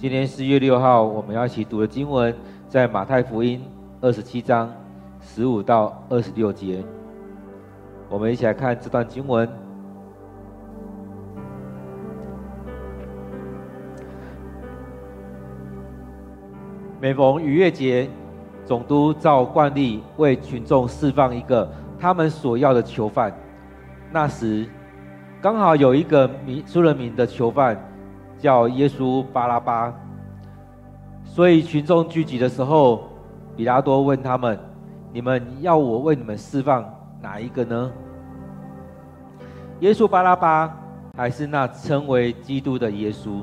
今天四月六号，我们要一起读的经文在马太福音二十七章十五到二十六节。我们一起来看这段经文。每逢逾越节，总督照惯例为群众释放一个他们所要的囚犯。那时，刚好有一个名出了名的囚犯，叫耶稣巴拉巴。所以群众聚集的时候，比拉多问他们：“你们要我为你们释放哪一个呢？耶稣巴拉巴，还是那称为基督的耶稣？”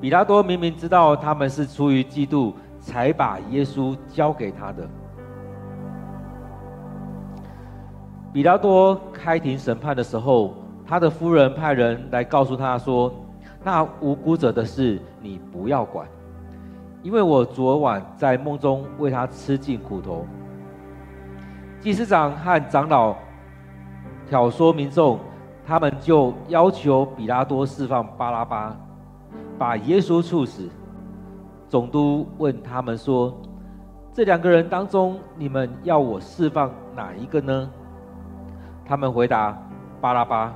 比拉多明明知道他们是出于嫉妒，才把耶稣交给他的。比拉多开庭审判的时候，他的夫人派人来告诉他说：“那无辜者的事，你不要管，因为我昨晚在梦中为他吃尽苦头。”祭司长和长老挑唆民众，他们就要求比拉多释放巴拉巴。把耶稣处死。总督问他们说：“这两个人当中，你们要我释放哪一个呢？”他们回答：“巴拉巴。”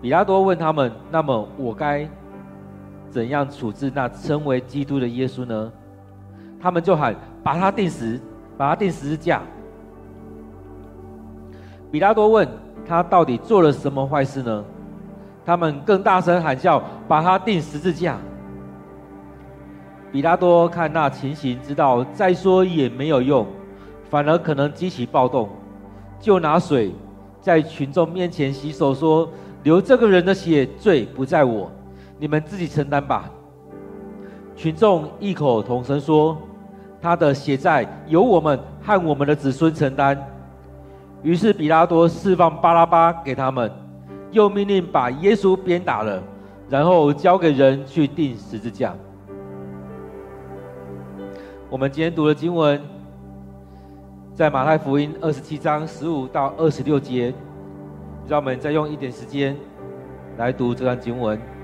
比拉多问他们：“那么我该怎样处置那称为基督的耶稣呢？”他们就喊：“把他钉死，把他钉十字架。”比拉多问他到底做了什么坏事呢？他们更大声喊叫，把他钉十字架。比拉多看那情形，知道再说也没有用，反而可能激起暴动，就拿水在群众面前洗手，说：“流这个人的血，罪不在我，你们自己承担吧。”群众异口同声说：“他的血债由我们和我们的子孙承担。”于是比拉多释放巴拉巴给他们。又命令把耶稣鞭打了，然后交给人去钉十字架。我们今天读的经文，在马太福音二十七章十五到二十六节，让我们再用一点时间来读这段经文。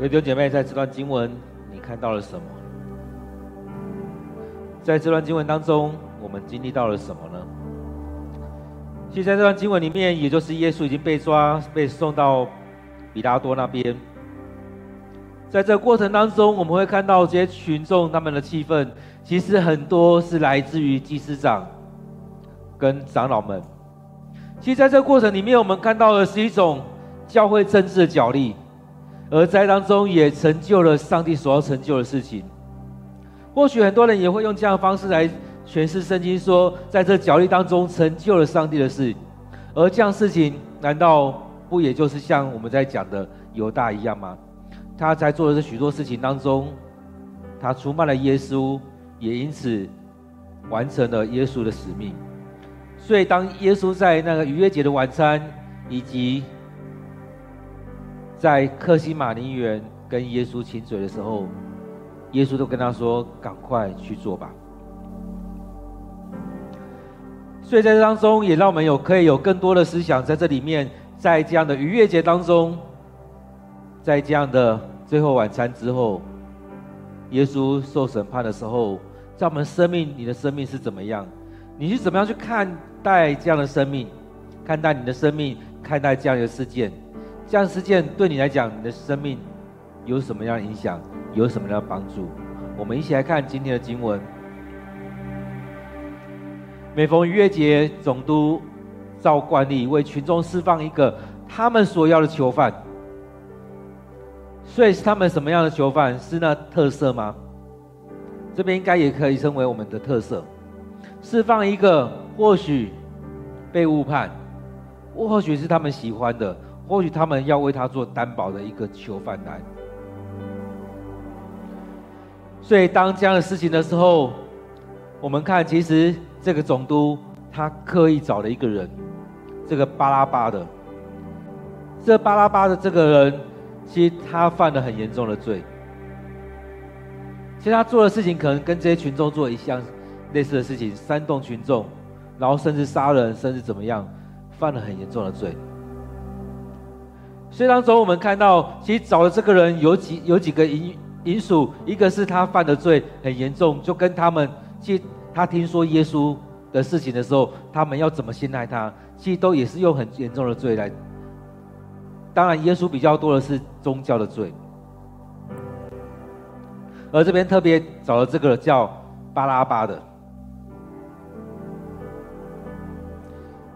各位弟兄姐妹，在这段经文，你看到了什么？在这段经文当中，我们经历到了什么呢？其实，在这段经文里面，也就是耶稣已经被抓，被送到比拉多那边。在这个过程当中，我们会看到这些群众他们的气氛，其实很多是来自于祭司长跟长老们。其实，在这个过程里面，我们看到的是一种教会政治的角力。而在当中也成就了上帝所要成就的事情。或许很多人也会用这样的方式来诠释圣经说，在这角力当中成就了上帝的事，而这样事情难道不也就是像我们在讲的犹大一样吗？他在做的这许多事情当中，他出卖了耶稣，也因此完成了耶稣的使命。所以，当耶稣在那个逾越节的晚餐，以及在克西马尼园跟耶稣亲嘴的时候，耶稣都跟他说：“赶快去做吧。”所以在这当中，也让我们有可以有更多的思想在这里面，在这样的逾越节当中，在这样的最后晚餐之后，耶稣受审判的时候，在我们生命，你的生命是怎么样？你是怎么样去看待这样的生命？看待你的生命，看待这样的事件，这样事件对你来讲，你的生命有什么样的影响？有什么样的帮助？我们一起来看今天的经文。每逢逾越节，总督照惯例为群众释放一个他们所要的囚犯。所以是他们什么样的囚犯？是那特色吗？这边应该也可以称为我们的特色，释放一个或许被误判，或许是他们喜欢的，或许他们要为他做担保的一个囚犯来。所以当这样的事情的时候，我们看，其实这个总督他刻意找了一个人，这个巴拉巴的，这巴拉巴的这个人。其实他犯了很严重的罪。其实他做的事情可能跟这些群众做一项类似的事情，煽动群众，然后甚至杀人，甚至怎么样，犯了很严重的罪。所以当中我们看到，其实找的这个人有几有几个因因素，一个是他犯的罪很严重，就跟他们，其实他听说耶稣的事情的时候，他们要怎么陷害他，其实都也是用很严重的罪来。当然，耶稣比较多的是宗教的罪，而这边特别找了这个叫巴拉巴的，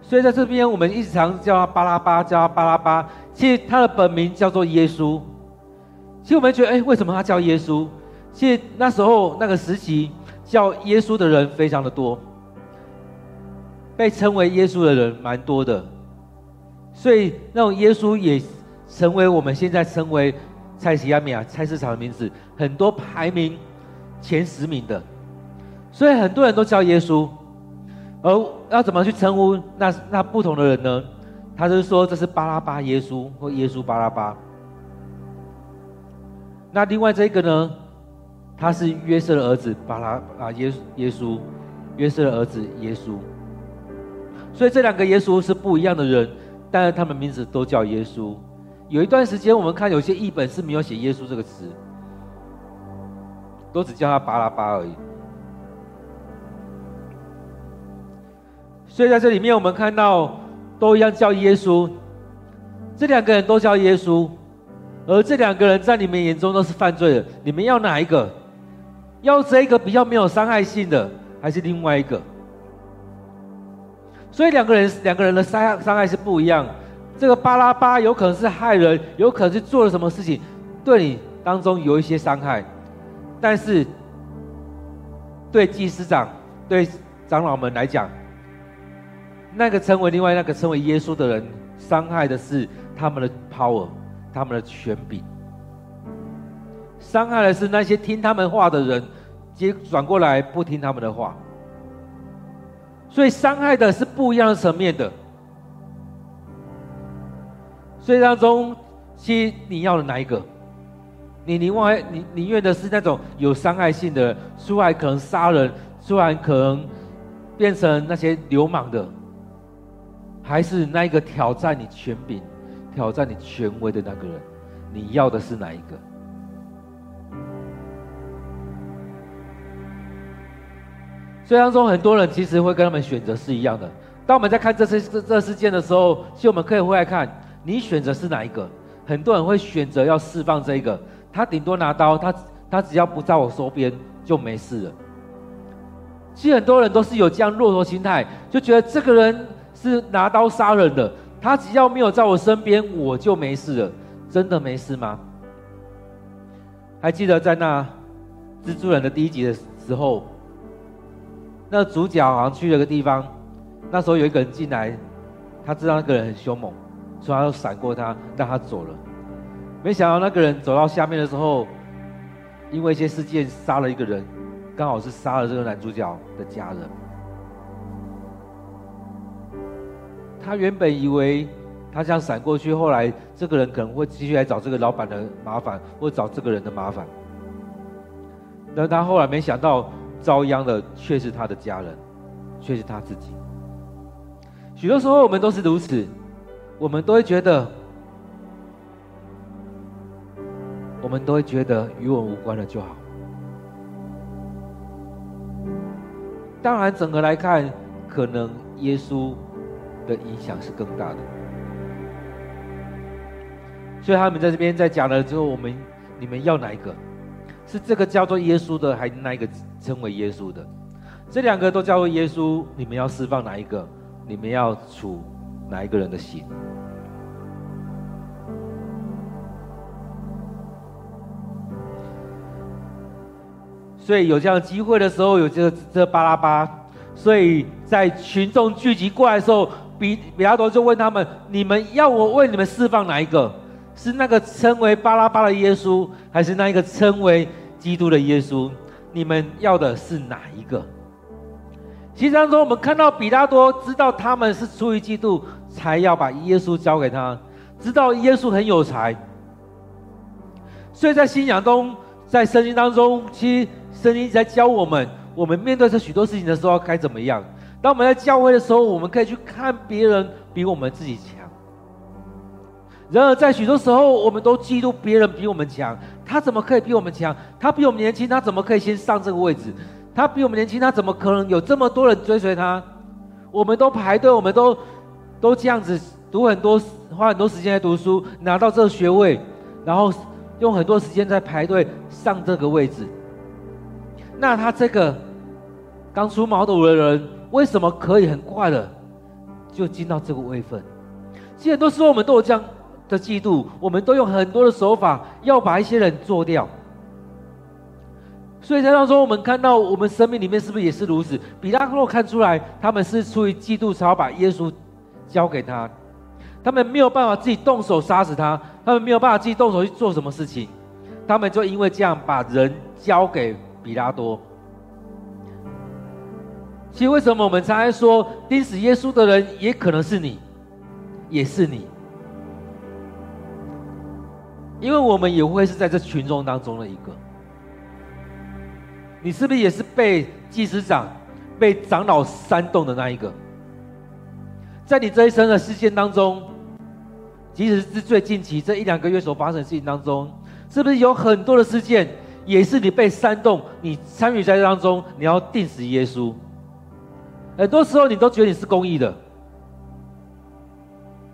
所以在这边我们一直常叫他巴拉巴，叫他巴拉巴。其实他的本名叫做耶稣。其实我们觉得，哎，为什么他叫耶稣？其实那时候那个时期叫耶稣的人非常的多，被称为耶稣的人蛮多的。所以，那种耶稣也成为我们现在称为菜市仔名、菜市场的名字，很多排名前十名的。所以很多人都叫耶稣，而要怎么去称呼那那不同的人呢？他就是说这是巴拉巴耶稣或耶稣巴拉巴。那另外这个呢，他是约瑟的儿子巴拉啊耶耶稣，约瑟的儿子耶稣。所以这两个耶稣是不一样的人。但是他们名字都叫耶稣。有一段时间，我们看有些译本是没有写耶稣这个词，都只叫他巴拉巴而已。所以在这里面，我们看到都一样叫耶稣。这两个人都叫耶稣，而这两个人在你们眼中都是犯罪的。你们要哪一个？要这一个比较没有伤害性的，还是另外一个？所以两个人两个人的伤害伤害是不一样。这个巴拉巴有可能是害人，有可能是做了什么事情，对你当中有一些伤害，但是对祭司长、对长老们来讲，那个称为另外那个称为耶稣的人，伤害的是他们的 power，他们的权柄，伤害的是那些听他们话的人，接转过来不听他们的话。所以伤害的是不一样的层面的。所以当中，其你要的哪一个？你另外你宁愿的是那种有伤害性的，出来可能杀人，出来可能变成那些流氓的，还是那一个挑战你权柄、挑战你权威的那个人？你要的是哪一个？所以当中很多人其实会跟他们选择是一样的。当我们在看这次这这事件的时候，其实我们可以回来看，你选择是哪一个？很多人会选择要释放这一个，他顶多拿刀，他他只要不在我手边就没事了。其实很多人都是有这样骆驼心态，就觉得这个人是拿刀杀人的，他只要没有在我身边，我就没事了。真的没事吗？还记得在那蜘蛛人的第一集的时候？那主角好像去了个地方，那时候有一个人进来，他知道那个人很凶猛，所以他就闪过他，让他走了。没想到那个人走到下面的时候，因为一些事件杀了一个人，刚好是杀了这个男主角的家人。他原本以为他这样闪过去，后来这个人可能会继续来找这个老板的麻烦，或找这个人的麻烦。但他后来没想到，遭殃的却是他的家人，却是他自己。许多时候我们都是如此，我们都会觉得，我们都会觉得与我无关的就好。当然，整个来看，可能耶稣的影响是更大的。所以他们在这边在讲了之后，我们你们要哪一个？是这个叫做耶稣的，还是那一个称为耶稣的？这两个都叫做耶稣，你们要释放哪一个？你们要处哪一个人的刑？所以有这样机会的时候，有这个这巴拉巴，所以在群众聚集过来的时候，比比拉多就问他们：你们要我为你们释放哪一个？是那个称为巴拉巴的耶稣，还是那一个称为？基督的耶稣，你们要的是哪一个？其实当中，我们看到比拉多知道他们是出于嫉妒，才要把耶稣交给他，知道耶稣很有才。所以在信仰中，在圣经当中，其实圣经在教我们，我们面对这许多事情的时候该怎么样。当我们在教会的时候，我们可以去看别人比我们自己强。然而，在许多时候，我们都嫉妒别人比我们强。他怎么可以比我们强？他比我们年轻，他怎么可以先上这个位置？他比我们年轻，他怎么可能有这么多人追随他？我们都排队，我们都都这样子读很多，花很多时间来读书，拿到这个学位，然后用很多时间在排队上这个位置。那他这个刚出茅庐的人，为什么可以很快的就进到这个位分？其实很多时候我们都有这样。的嫉妒，我们都用很多的手法要把一些人做掉。所以在当中，我们看到我们生命里面是不是也是如此？比拉多看出来，他们是出于嫉妒，才要把耶稣交给他。他们没有办法自己动手杀死他，他们没有办法自己动手去做什么事情，他们就因为这样把人交给比拉多。其实为什么我们常常说钉死耶稣的人也可能是你，也是你？因为我们也会是在这群众当中的一个，你是不是也是被祭司长、被长老煽动的那一个？在你这一生的事件当中，即使是最近期这一两个月所发生的事情当中，是不是有很多的事件也是你被煽动，你参与在当中，你要钉死耶稣？很多时候你都觉得你是公益的，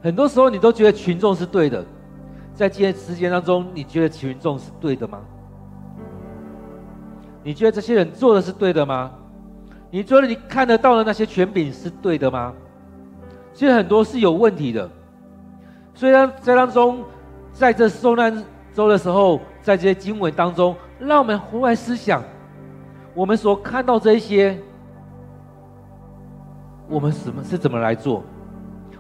很多时候你都觉得群众是对的。在这些时间当中，你觉得群众是对的吗？你觉得这些人做的是对的吗？你觉得你看得到的那些权柄是对的吗？其实很多是有问题的。所以呢，在当中，在这受难周的时候，在这些经文当中，让我们回来思想，我们所看到这一些，我们什么是怎么来做？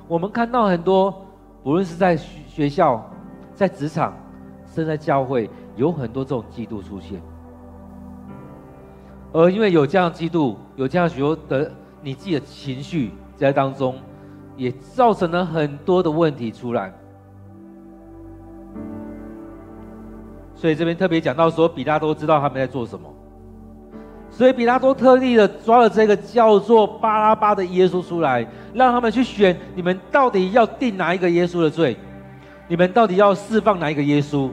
我们看到很多，不论是在学校。在职场，甚至在教会，有很多这种嫉妒出现，而因为有这样嫉妒，有这样许多的你自己的情绪在当中，也造成了很多的问题出来。所以这边特别讲到说，比拉多知道他们在做什么，所以比拉多特地的抓了这个叫做巴拉巴的耶稣出来，让他们去选，你们到底要定哪一个耶稣的罪？你们到底要释放哪一个耶稣？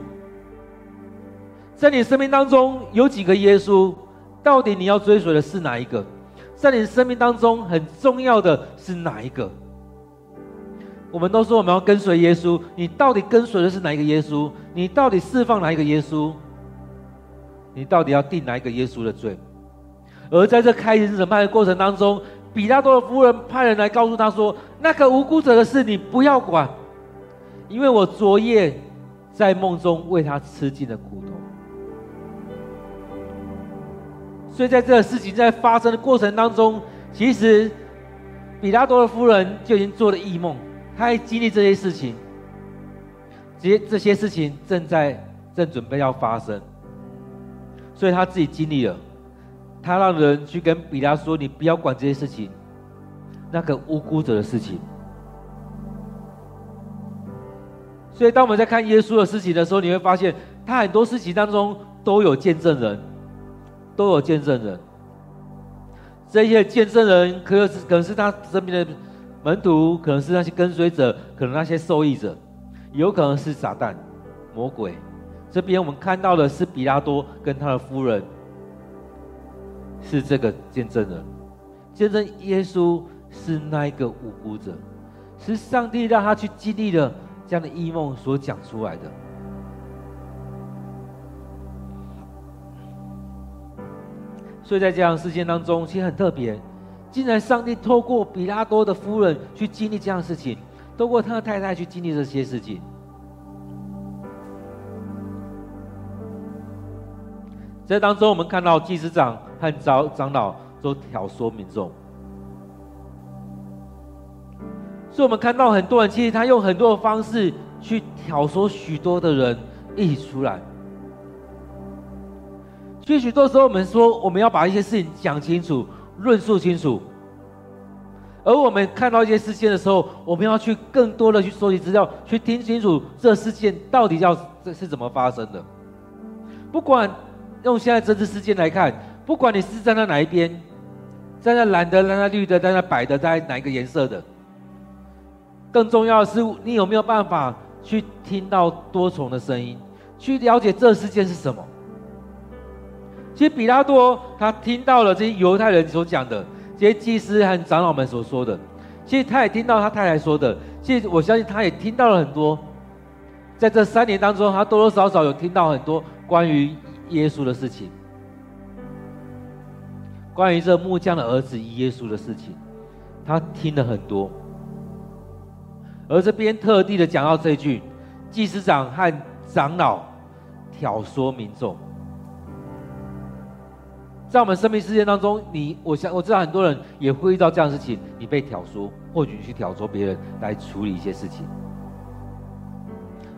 在你生命当中有几个耶稣？到底你要追随的是哪一个？在你生命当中很重要的是哪一个？我们都说我们要跟随耶稣，你到底跟随的是哪一个耶稣？你到底释放哪一个耶稣？你到底要定哪一个耶稣的罪？而在这开庭审判的过程当中，比拉多的夫人派人来告诉他说：“那个无辜者的事，你不要管。”因为我昨夜在梦中为他吃尽了苦头，所以在这个事情在发生的过程当中，其实比拉多的夫人就已经做了异梦，她还经历这些事情，这些这些事情正在正准备要发生，所以她自己经历了，他让人去跟比拉说：“你不要管这些事情，那个无辜者的事情。”所以当我们在看耶稣的事情的时候，你会发现他很多事情当中都有见证人。都有见证人，这些见证人可能是可能是他身边的门徒，可能是那些跟随者，可能那些受益者，有可能是撒旦、魔鬼。这边我们看到的是比拉多跟他的夫人，是这个见证人，见证耶稣是那一个无辜者，是上帝让他去经历了这样的异梦所讲出来的。所以在这样的事件当中，其实很特别，竟然上帝透过比拉多的夫人去经历这样的事情，透过他的太太去经历这些事情。在当中，我们看到祭司长和长长老都挑唆民众，所以我们看到很多人，其实他用很多的方式去挑唆许多的人一起出来。所以许多时候，我们说我们要把一些事情讲清楚、论述清楚，而我们看到一些事件的时候，我们要去更多的去收集资料，去听清楚这事件到底要这是怎么发生的。不管用现在政治事件来看，不管你是站在哪一边，站在蓝的、站在绿的、站在白的、站在哪一个颜色的，更重要的是你有没有办法去听到多重的声音，去了解这世界是什么。其实比拉多他听到了这些犹太人所讲的，这些祭司和长老们所说的，其实他也听到他太太说的。其实我相信他也听到了很多，在这三年当中，他多多少少有听到很多关于耶稣的事情，关于这木匠的儿子耶稣的事情，他听了很多。而这边特地的讲到这句，祭司长和长老挑唆民众。在我们生命事件当中，你我想我知道很多人也会遇到这样的事情，你被挑唆，或许去挑唆别人来处理一些事情，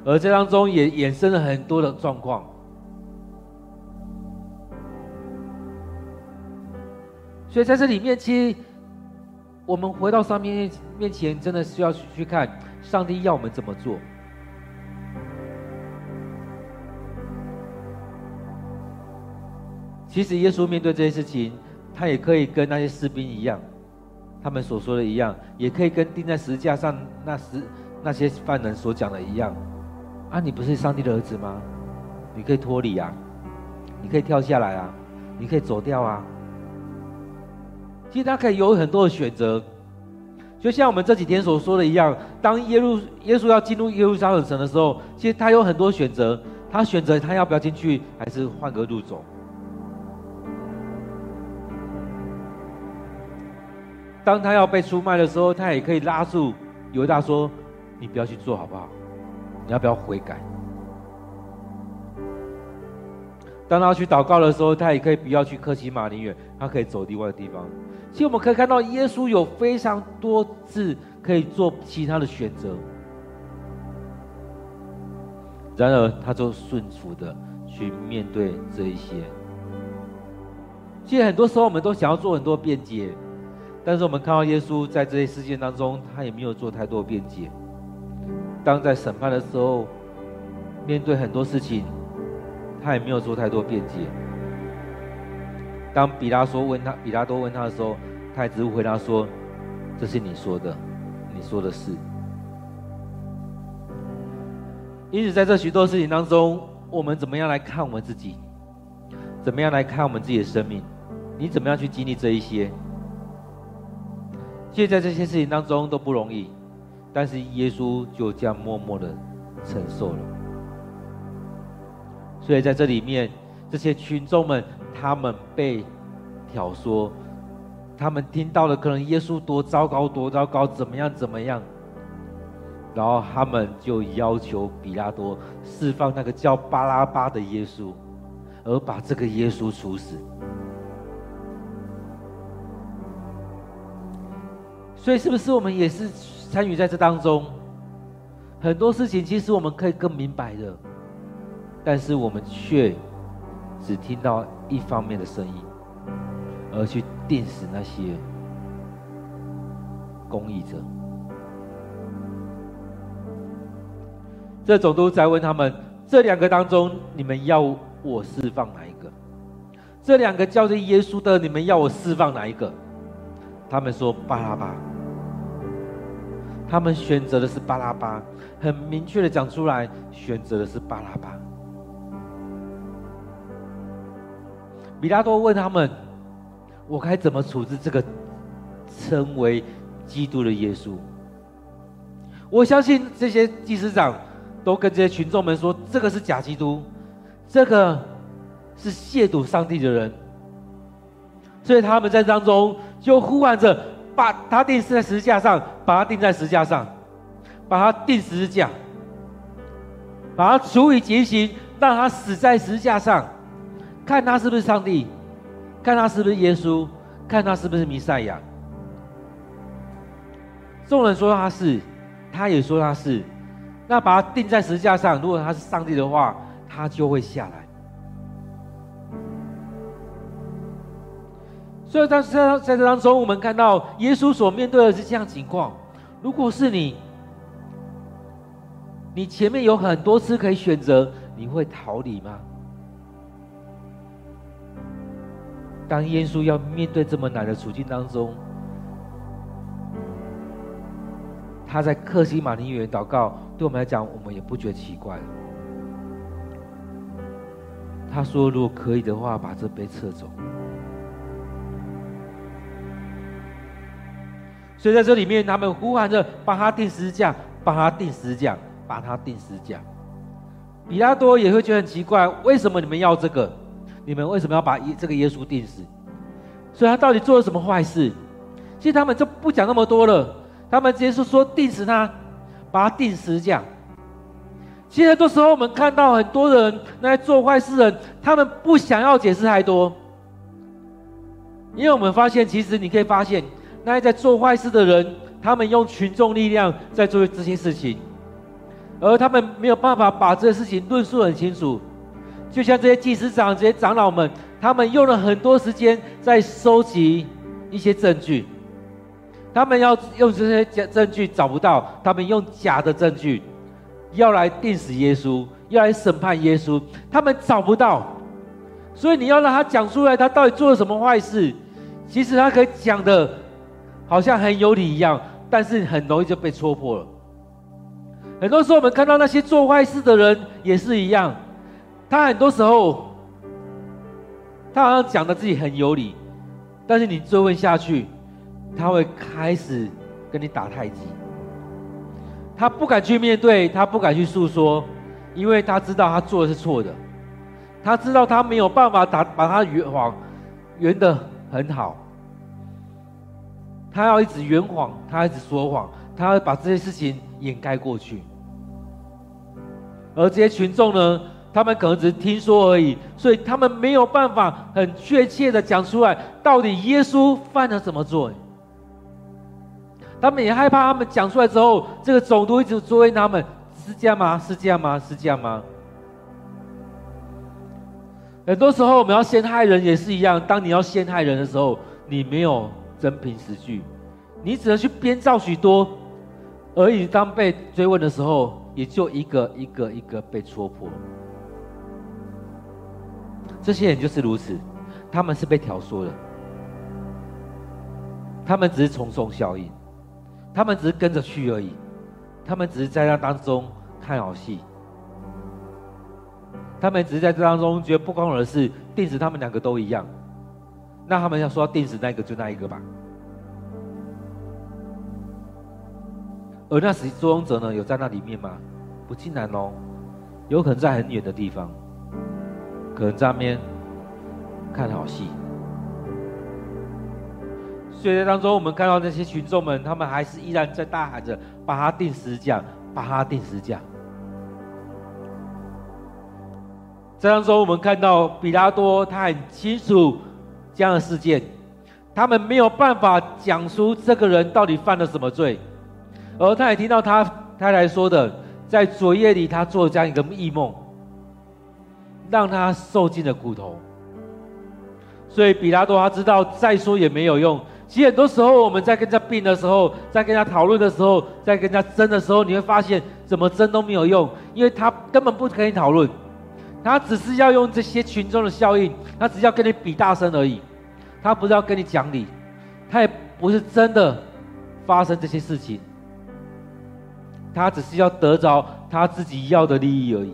而这当中也衍生了很多的状况。所以在这里面，其实我们回到上面面前，真的需要去看上帝要我们怎么做。其实耶稣面对这些事情，他也可以跟那些士兵一样，他们所说的一样，也可以跟钉在十架上那十那些犯人所讲的一样。啊，你不是上帝的儿子吗？你可以脱离啊，你可以跳下来啊，你可以走掉啊。其实他可以有很多的选择，就像我们这几天所说的一样，当耶路耶稣要进入耶路撒冷城的时候，其实他有很多选择，他选择他要不要进去，还是换个路走。当他要被出卖的时候，他也可以拉住犹大说：“你不要去做好不好？你要不要悔改？”当他去祷告的时候，他也可以不要去克西马尼园，他可以走另外的地方。其实我们可以看到，耶稣有非常多次可以做其他的选择，然而他就顺服的去面对这一些。其实很多时候，我们都想要做很多辩解。但是我们看到耶稣在这些事件当中，他也没有做太多辩解。当在审判的时候，面对很多事情，他也没有做太多辩解。当比拉说问他，比拉多问他的时候，他也只是回答说：“这是你说的，你说的是。”因此，在这许多事情当中，我们怎么样来看我们自己？怎么样来看我们自己的生命？你怎么样去经历这一些？其实在这些事情当中都不容易，但是耶稣就这样默默的承受了。所以在这里面，这些群众们，他们被挑唆，他们听到了可能耶稣多糟糕、多糟糕，怎么样怎么样。然后他们就要求比拉多释放那个叫巴拉巴的耶稣，而把这个耶稣处死。所以是不是我们也是参与在这当中很多事情？其实我们可以更明白的，但是我们却只听到。一方面的声音，而去钉死那些公益者。这总督在问他们：这两个当中，你们要我释放哪一个？这两个叫做耶稣的，你们要我释放哪一个？他们说巴拉巴。他们选择的是巴拉巴，很明确的讲出来，选择的是巴拉巴。比拉多问他们：“我该怎么处置这个称为基督的耶稣？”我相信这些祭司长都跟这些群众们说：“这个是假基督，这个是亵渎上帝的人。”所以他们在当中就呼喊着。把他钉死在十字架上，把他钉在十字架上，把他钉十字架，把他处以极刑，让他死在十字架上，看他是不是上帝，看他是不是耶稣，看他是不是弥赛亚。众人说他是，他也说他是，那把他钉在石架上，如果他是上帝的话，他就会下来。所以在在在这当中，我们看到耶稣所面对的是这样情况。如果是你，你前面有很多次可以选择，你会逃离吗？当耶稣要面对这么难的处境当中，他在客西马尼园祷告，对我们来讲，我们也不觉得奇怪。他说：“如果可以的话，把这杯撤走。”所以在这里面，他们呼喊着：“把他钉十字架，把他钉十字架，把他钉十字架。”比拉多也会觉得很奇怪，为什么你们要这个？你们为什么要把这个耶稣钉死？所以他到底做了什么坏事？其实他们就不讲那么多了，他们直接说说钉死他，把他钉死这样。其实很多时候我们看到很多人那些做坏事的人，他们不想要解释太多，因为我们发现，其实你可以发现。那些在做坏事的人，他们用群众力量在做这些事情，而他们没有办法把这些事情论述很清楚。就像这些祭司长、这些长老们，他们用了很多时间在收集一些证据。他们要用这些假证据找不到，他们用假的证据要来定死耶稣，要来审判耶稣。他们找不到，所以你要让他讲出来，他到底做了什么坏事？其实他可以讲的。好像很有理一样，但是很容易就被戳破了。很多时候，我们看到那些做坏事的人也是一样，他很多时候，他好像讲的自己很有理，但是你追问下去，他会开始跟你打太极。他不敢去面对，他不敢去诉说，因为他知道他做的是错的，他知道他没有办法打把他圆谎圆得很好。他要一直圆谎，他一直说谎，他要把这些事情掩盖过去。而这些群众呢，他们可能只是听说而已，所以他们没有办法很确切的讲出来，到底耶稣犯了什么罪。他们也害怕，他们讲出来之后，这个总督一直追问他们：是这样吗？是这样吗？是这样吗？很多时候，我们要陷害人也是一样。当你要陷害人的时候，你没有。真凭实据，你只能去编造许多，而已。当被追问的时候，也就一个一个一个被戳破。这些人就是如此，他们是被挑唆的，他们只是从众效应，他们只是跟着去而已，他们只是在那当中看好戏，他们只是在这当中觉得不关我的事，钉死他们两个都一样。那他们要说要钉死那个就那一个吧，而那时作俑者呢，有在那里面吗？不尽然哦，有可能在很远的地方，可能在那边看好戏。所以在当中，我们看到那些群众们，他们还是依然在大喊着：“把他钉十字架，把他钉十字架。”在当中，我们看到比拉多，他很清楚。这样的事件，他们没有办法讲出这个人到底犯了什么罪，而他也听到他太太说的，在昨夜里他做了这样一个异梦，让他受尽了苦头。所以比拉多他知道再说也没有用。其实很多时候我们在跟人家辩的时候，在跟人家讨论的时候，在跟人家争的时候，你会发现怎么争都没有用，因为他根本不跟你讨论，他只是要用这些群众的效应，他只要跟你比大声而已。他不是要跟你讲理，他也不是真的发生这些事情，他只是要得着他自己要的利益而已。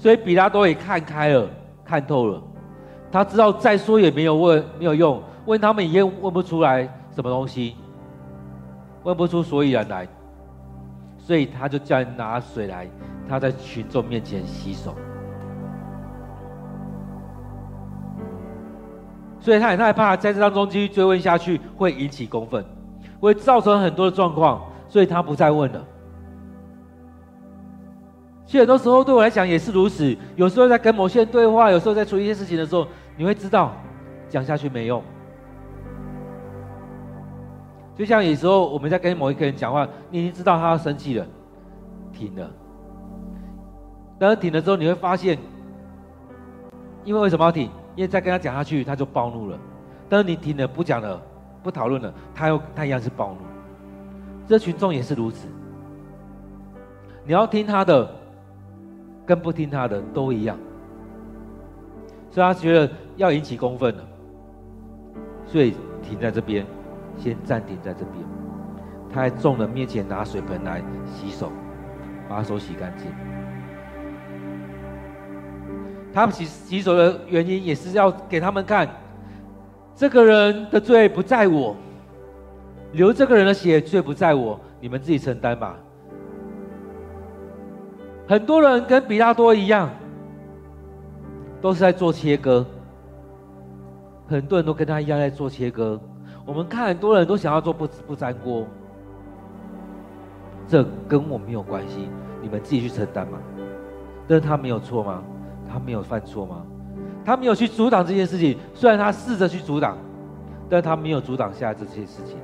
所以比拉多也看开了，看透了，他知道再说也没有问，没有用，问他们也问不出来什么东西，问不出所以然来，所以他就叫人拿水来，他在群众面前洗手。所以他很害怕，在这当中继续追问下去会引起公愤，会造成很多的状况，所以他不再问了。其实很多时候对我来讲也是如此，有时候在跟某些人对话，有时候在处理一些事情的时候，你会知道讲下去没用。就像有时候我们在跟某一个人讲话，你已经知道他要生气了，停了。但是停了之后，你会发现，因为为什么要停？因为再跟他讲下去，他就暴怒了。但是你停了，不讲了，不讨论了，他又他一样是暴怒。这群众也是如此。你要听他的，跟不听他的都一样。所以他觉得要引起公愤了，所以停在这边，先暂停在这边。他在众人面前拿水盆来洗手，把手洗干净。他们洗洗手的原因，也是要给他们看，这个人的罪不在我，流这个人的血罪不在我，你们自己承担吧。很多人跟比拉多一样，都是在做切割，很多人都跟他一样在做切割。我们看很多人都想要做不不粘锅，这跟我没有关系，你们自己去承担嘛。但是他没有错吗？他没有犯错吗？他没有去阻挡这件事情，虽然他试着去阻挡，但他没有阻挡下这些事情，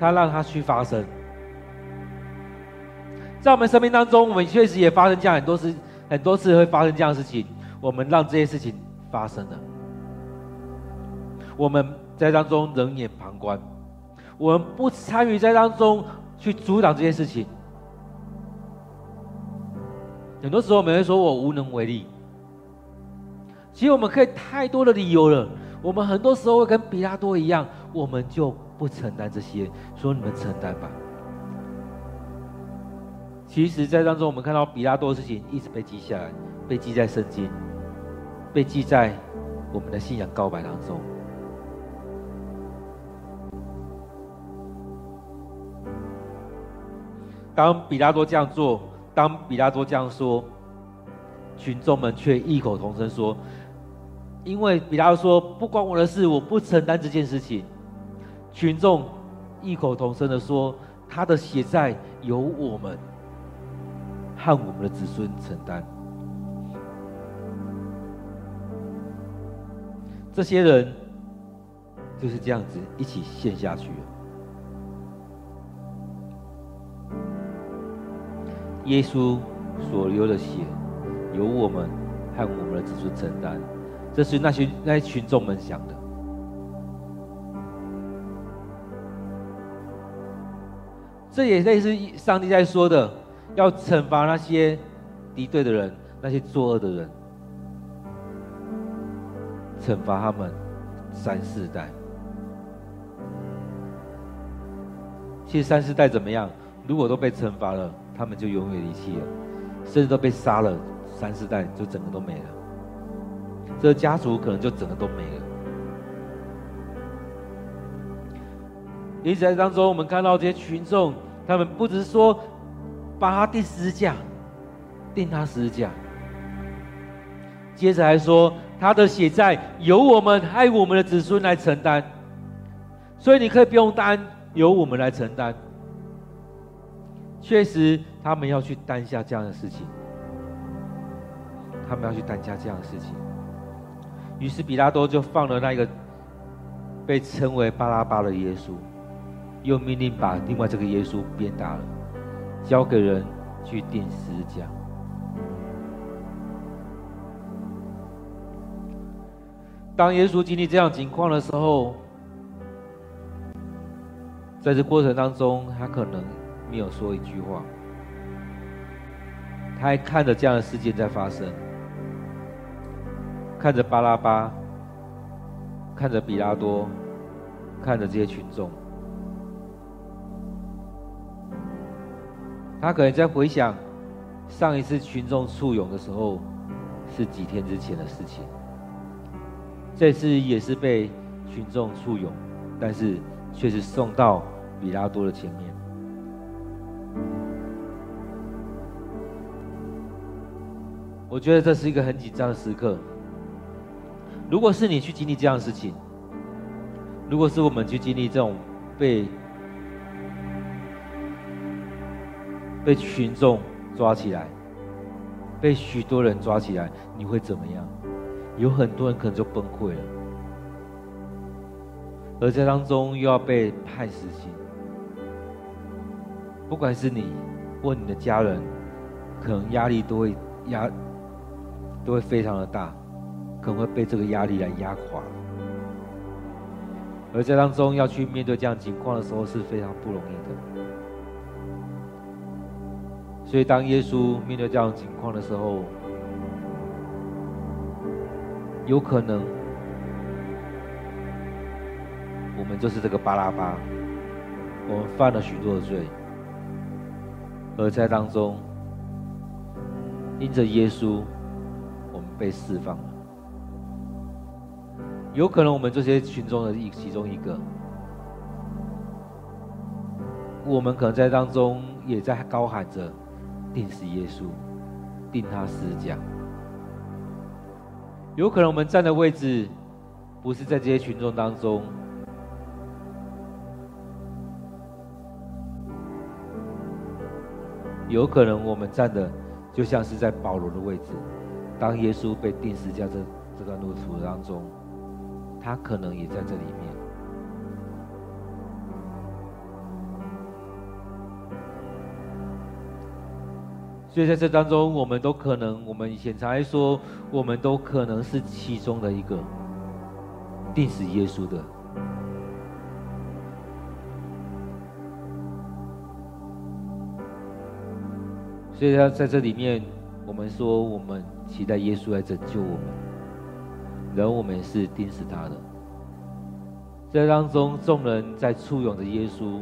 他让他去发生。在我们生命当中，我们确实也发生这样很多事，很多次会发生这样的事情，我们让这些事情发生了。我们在当中冷眼旁观，我们不参与在当中去阻挡这些事情。很多时候，我们会说我无能为力。其实我们可以太多的理由了。我们很多时候会跟比拉多一样，我们就不承担这些，说你们承担吧。其实，在当中我们看到比拉多的事情一直被记下来，被记在圣经，被记在我们的信仰告白当中。当比拉多这样做，当比拉多这样说，群众们却异口同声说。因为比拉多说不关我的事，我不承担这件事情。群众异口同声的说：“他的血债由我们和我们的子孙承担。”这些人就是这样子一起陷下去了。耶稣所流的血由我们和我们的子孙承担。这是那些那些群众们想的，这也类似上帝在说的，要惩罚那些敌对的人，那些作恶的人，惩罚他们三四代。其实三四代怎么样？如果都被惩罚了，他们就永远离弃了，甚至都被杀了，三四代就整个都没了。这个家族可能就整个都没了。因此在当中，我们看到这些群众，他们不只是说把他钉十字架，钉他十字架，接着还说他的血债由我们爱我们的子孙来承担，所以你可以不用担，由我们来承担。确实，他们要去担下这样的事情，他们要去担下这样的事情。于是比拉多就放了那个被称为巴拉巴的耶稣，又命令把另外这个耶稣鞭打了，交给人去定十字架。当耶稣经历这样情况的时候，在这过程当中，他可能没有说一句话，他还看着这样的事件在发生，看着巴拉巴。看着比拉多，看着这些群众，他可能在回想上一次群众簇拥的时候是几天之前的事情，这次也是被群众簇拥，但是却是送到比拉多的前面。我觉得这是一个很紧张的时刻。如果是你去经历这样的事情，如果是我们去经历这种被被群众抓起来，被许多人抓起来，你会怎么样？有很多人可能就崩溃了，而在当中又要被判死刑。不管是你或你的家人，可能压力都会压都会非常的大。可能会被这个压力来压垮，而在当中要去面对这样情况的时候是非常不容易的。所以当耶稣面对这样情况的时候，有可能我们就是这个巴拉巴，我们犯了许多的罪，而在当中因着耶稣，我们被释放了。有可能我们这些群众的一其中一个，我们可能在当中也在高喊着定死耶稣，定他十字架。有可能我们站的位置不是在这些群众当中，有可能我们站的就像是在保罗的位置，当耶稣被定十字架这这段路途当中。他可能也在这里面，所以在这当中，我们都可能，我们以前常说，我们都可能是其中的一个钉死耶稣的。所以，他在这里面，我们说，我们期待耶稣来拯救我们。然后我们是钉死他的，在当中，众人在簇拥着耶稣，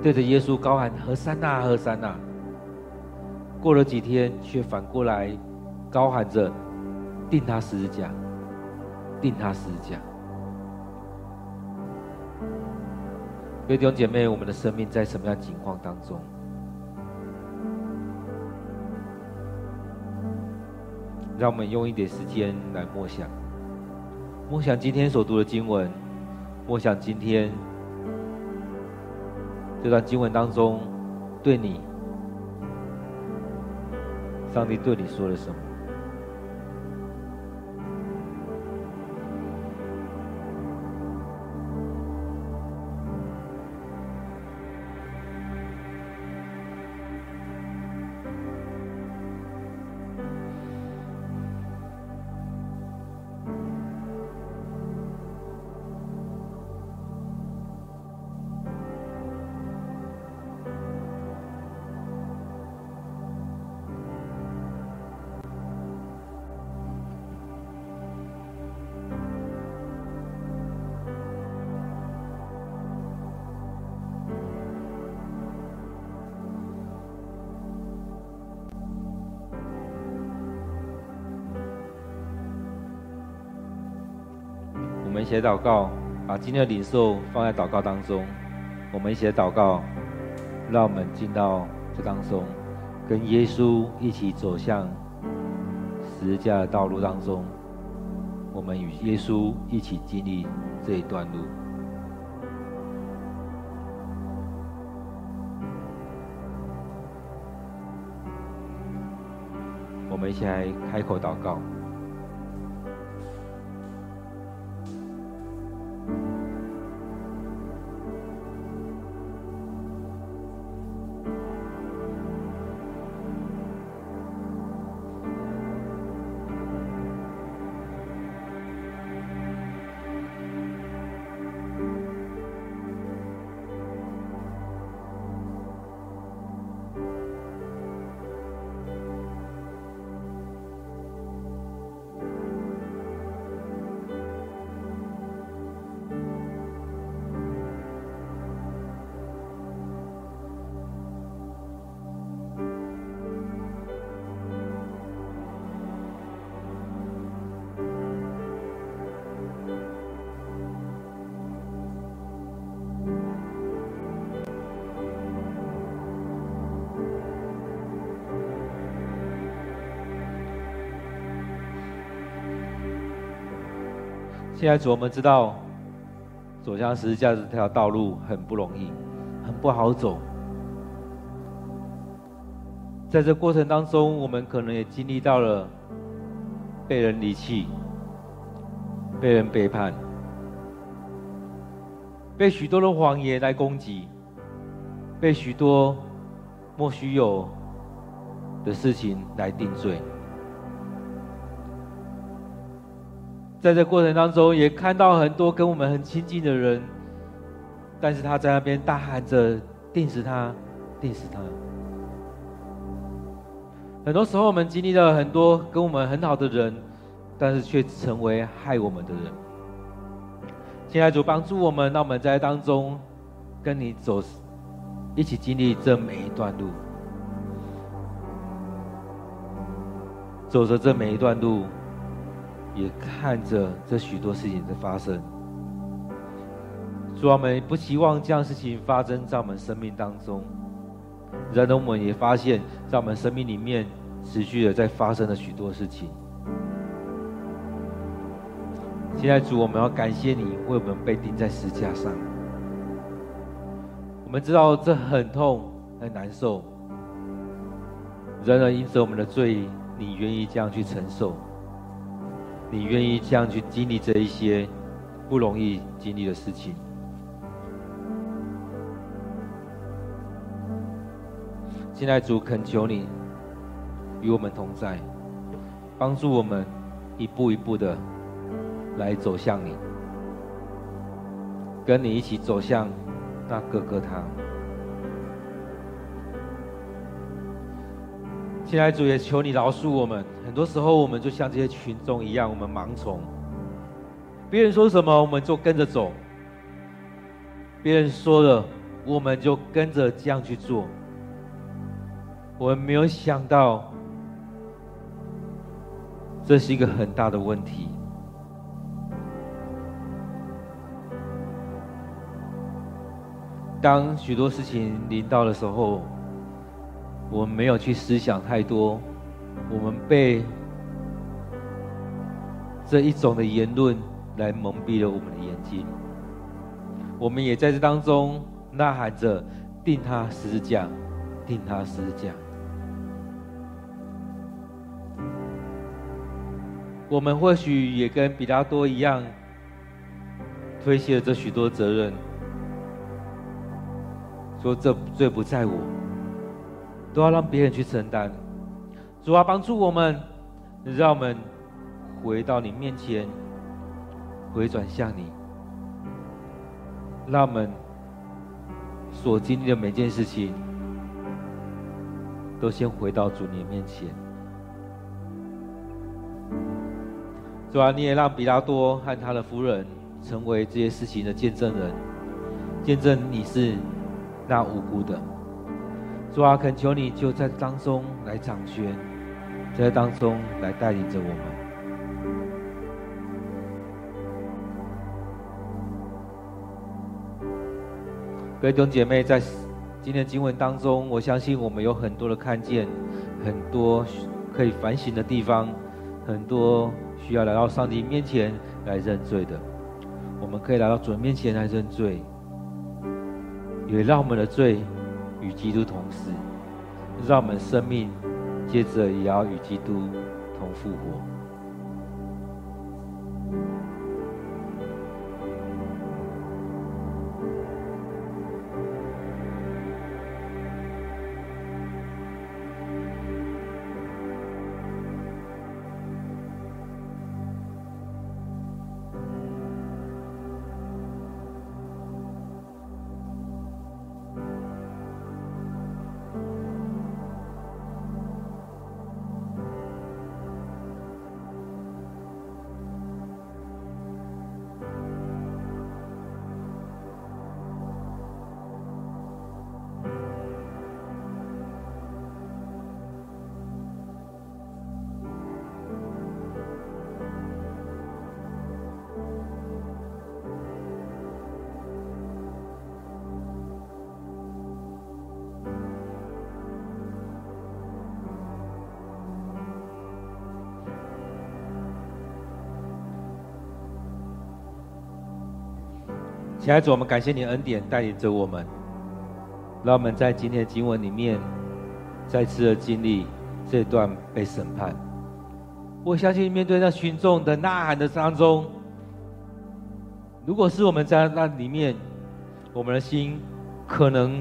对着耶稣高喊“和散那，和散那”。过了几天，却反过来高喊着“定他十字架，定他十字架”。弟兄姐妹，我们的生命在什么样的情况当中？让我们用一点时间来默想，默想今天所读的经文，默想今天这段经文当中，对你，上帝对你说了什么？一起祷告，把今天的领受放在祷告当中。我们一起祷告，让我们进到这当中，跟耶稣一起走向十字架的道路当中。我们与耶稣一起经历这一段路。我们一起来开口祷告。现在主，我们知道走向十字架这条道路很不容易，很不好走。在这过程当中，我们可能也经历到了被人离弃、被人背叛、被许多的谎言来攻击、被许多莫须有的事情来定罪。在这过程当中，也看到很多跟我们很亲近的人，但是他在那边大喊着“定死他，定死他”。很多时候，我们经历了很多跟我们很好的人，但是却成为害我们的人。现在主帮助我们，让我们在当中跟你走，一起经历这每一段路，走着这每一段路。也看着这许多事情的发生，主啊，我们不希望这样事情发生在我们生命当中。然而，我们也发现，在我们生命里面持续的在发生了许多事情。现在，主，我们要感谢你，为我们被钉在十架上。我们知道这很痛很难受，然而，因着我们的罪，你愿意这样去承受。你愿意这样去经历这一些不容易经历的事情？现在主恳求你与我们同在，帮助我们一步一步的来走向你，跟你一起走向那各各他。现在主也求你饶恕我们。很多时候，我们就像这些群众一样，我们盲从。别人说什么，我们就跟着走；别人说了，我们就跟着这样去做。我们没有想到，这是一个很大的问题。当许多事情临到的时候，我们没有去思想太多，我们被这一种的言论来蒙蔽了我们的眼睛。我们也在这当中呐喊着：“钉他十字架，钉他十字架。”我们或许也跟彼拉多一样，推卸了这许多责任，说这罪不在我。都要让别人去承担，主啊，帮助我们，让我们回到你面前，回转向你，让我们所经历的每件事情，都先回到主你面前。主啊，你也让彼拉多和他的夫人成为这些事情的见证人，见证你是那无辜的。主啊，恳求你就在当中来掌权，在当中来带领着我们。各位弟兄姐妹，在今天的经文当中，我相信我们有很多的看见，很多可以反省的地方，很多需要来到上帝面前来认罪的。我们可以来到主面前来认罪，也让我们的罪。与基督同死，让我们生命接着也要与基督同复活。亲爱的主，我们感谢你恩典带领着我们，让我们在今天的经文里面再次的经历这段被审判。我相信面对那群众的呐喊的当中，如果是我们在那里面，我们的心可能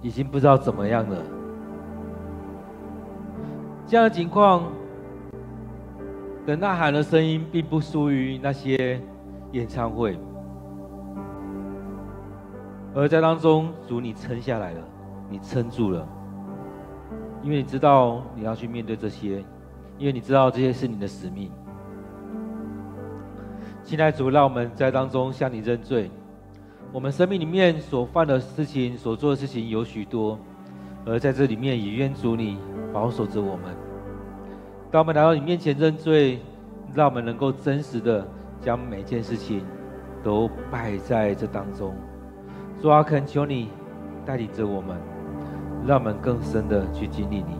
已经不知道怎么样了。这样的情况的呐喊的声音，并不输于那些演唱会。而在当中，主你撑下来了，你撑住了，因为你知道你要去面对这些，因为你知道这些是你的使命。亲爱的主，让我们在当中向你认罪。我们生命里面所犯的事情、所做的事情有许多，而在这里面也愿主你保守着我们。当我们来到你面前认罪，让我们能够真实的将每件事情都摆在这当中。主啊，恳求你带领着我们，让我们更深的去经历你。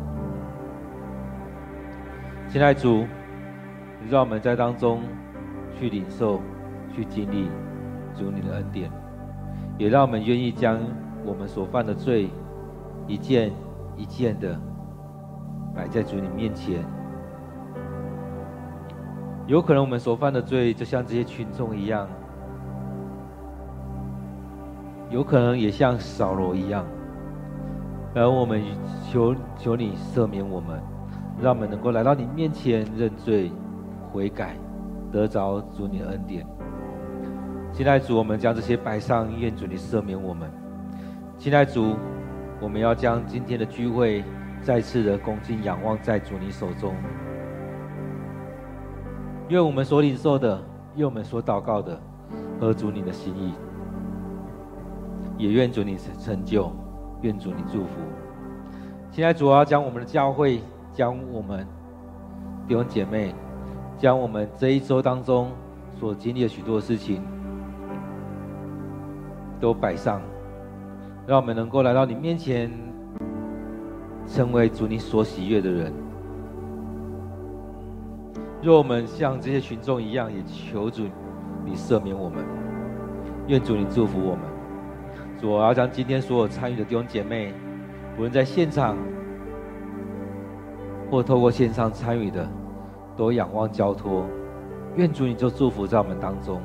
亲爱的主，让我们在当中去领受、去经历主你的恩典，也让我们愿意将我们所犯的罪一件一件的摆在主你面前。有可能我们所犯的罪，就像这些群众一样。有可能也像扫罗一样，而我们求求你赦免我们，让我们能够来到你面前认罪悔改，得着主你的恩典。现在主，我们将这些摆上，愿主你赦免我们。现在主，我们要将今天的聚会再次的恭敬仰望在主你手中，愿我们所领受的，愿我们所祷告的，合主你的心意。也愿主你成成就，愿主你祝福。现在主要将我们的教会，将我们弟兄姐妹，将我们这一周当中所经历的许多事情，都摆上，让我们能够来到你面前，成为主你所喜悦的人。若我们像这些群众一样，也求主你赦免我们，愿主你祝福我们。我要将今天所有参与的弟兄姐妹，无论在现场或透过线上参与的，都仰望交托。愿主你就祝福在我们当中，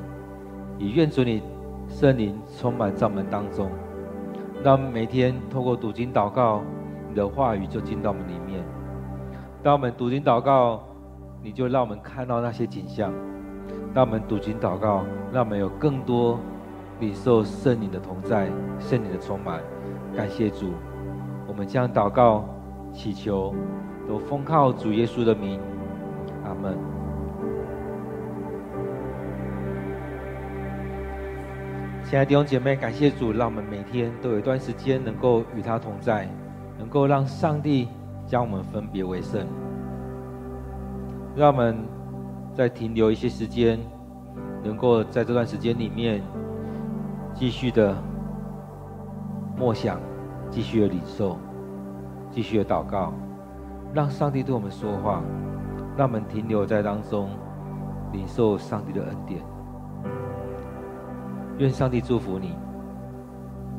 也愿主你圣灵充满在我们当中，让每天透过读经祷告，你的话语就进到我们里面。当我们读经祷告，你就让我们看到那些景象；当我们读经祷告，让我们有更多。领受圣灵的同在，圣灵的充满，感谢主，我们将祷告、祈求，都奉靠主耶稣的名，阿门。亲爱的弟兄姐妹，感谢主，让我们每天都有一段时间能够与他同在，能够让上帝将我们分别为圣，让我们再停留一些时间，能够在这段时间里面。继续的默想，继续的领受，继续的祷告，让上帝对我们说话，让我们停留在当中，领受上帝的恩典。愿上帝祝福你。